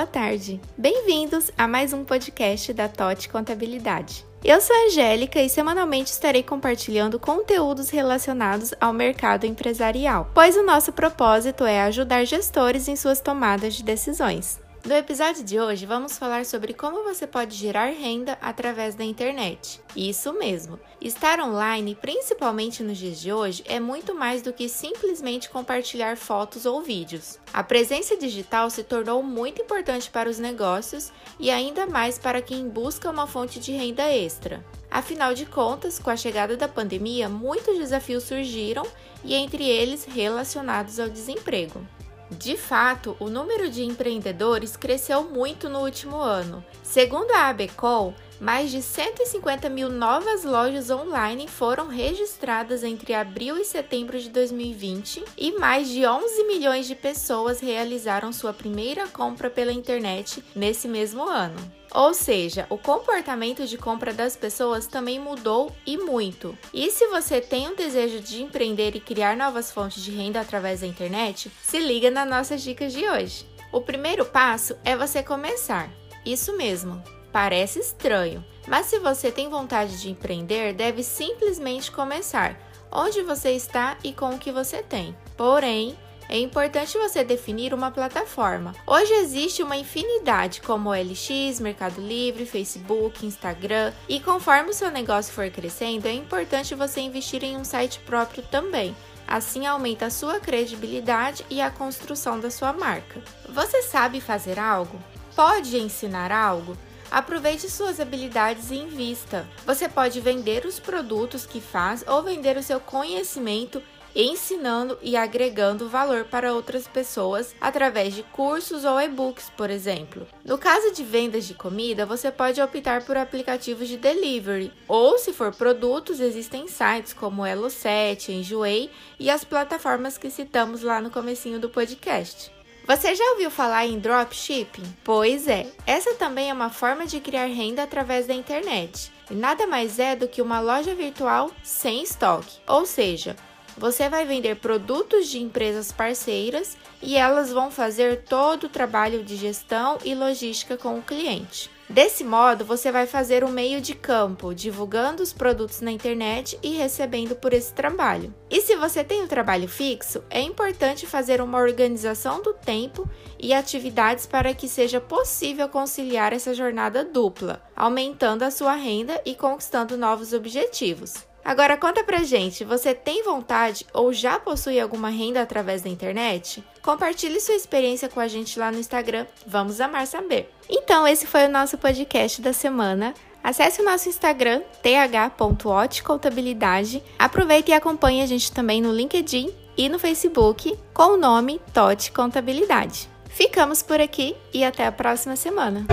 boa tarde. Bem-vindos a mais um podcast da TOT Contabilidade. Eu sou a Angélica e semanalmente estarei compartilhando conteúdos relacionados ao mercado empresarial, pois o nosso propósito é ajudar gestores em suas tomadas de decisões. No episódio de hoje, vamos falar sobre como você pode gerar renda através da internet. Isso mesmo, estar online, principalmente nos dias de hoje, é muito mais do que simplesmente compartilhar fotos ou vídeos. A presença digital se tornou muito importante para os negócios e ainda mais para quem busca uma fonte de renda extra. Afinal de contas, com a chegada da pandemia, muitos desafios surgiram e entre eles relacionados ao desemprego. De fato, o número de empreendedores cresceu muito no último ano. Segundo a ABCOL, mais de 150 mil novas lojas online foram registradas entre abril e setembro de 2020 e mais de 11 milhões de pessoas realizaram sua primeira compra pela internet nesse mesmo ano. Ou seja, o comportamento de compra das pessoas também mudou e muito. E se você tem um desejo de empreender e criar novas fontes de renda através da internet, se liga nas nossas dicas de hoje. O primeiro passo é você começar. Isso mesmo, Parece estranho, mas se você tem vontade de empreender, deve simplesmente começar onde você está e com o que você tem. Porém, é importante você definir uma plataforma. Hoje existe uma infinidade como LX, Mercado Livre, Facebook, Instagram, e conforme o seu negócio for crescendo, é importante você investir em um site próprio também. Assim aumenta a sua credibilidade e a construção da sua marca. Você sabe fazer algo? Pode ensinar algo? Aproveite suas habilidades e invista. Você pode vender os produtos que faz ou vender o seu conhecimento ensinando e agregando valor para outras pessoas através de cursos ou e-books, por exemplo. No caso de vendas de comida, você pode optar por aplicativos de delivery, ou se for produtos, existem sites como Elo7, Enjoei e as plataformas que citamos lá no comecinho do podcast. Você já ouviu falar em dropshipping? Pois é, essa também é uma forma de criar renda através da internet. E nada mais é do que uma loja virtual sem estoque, ou seja, você vai vender produtos de empresas parceiras e elas vão fazer todo o trabalho de gestão e logística com o cliente. Desse modo, você vai fazer um meio de campo, divulgando os produtos na internet e recebendo por esse trabalho. E se você tem um trabalho fixo, é importante fazer uma organização do tempo e atividades para que seja possível conciliar essa jornada dupla, aumentando a sua renda e conquistando novos objetivos. Agora conta pra gente, você tem vontade ou já possui alguma renda através da internet? Compartilhe sua experiência com a gente lá no Instagram, vamos amar saber. Então, esse foi o nosso podcast da semana. Acesse o nosso Instagram, th.otcontabilidade. Aproveite e acompanhe a gente também no LinkedIn e no Facebook com o nome TOT Contabilidade. Ficamos por aqui e até a próxima semana.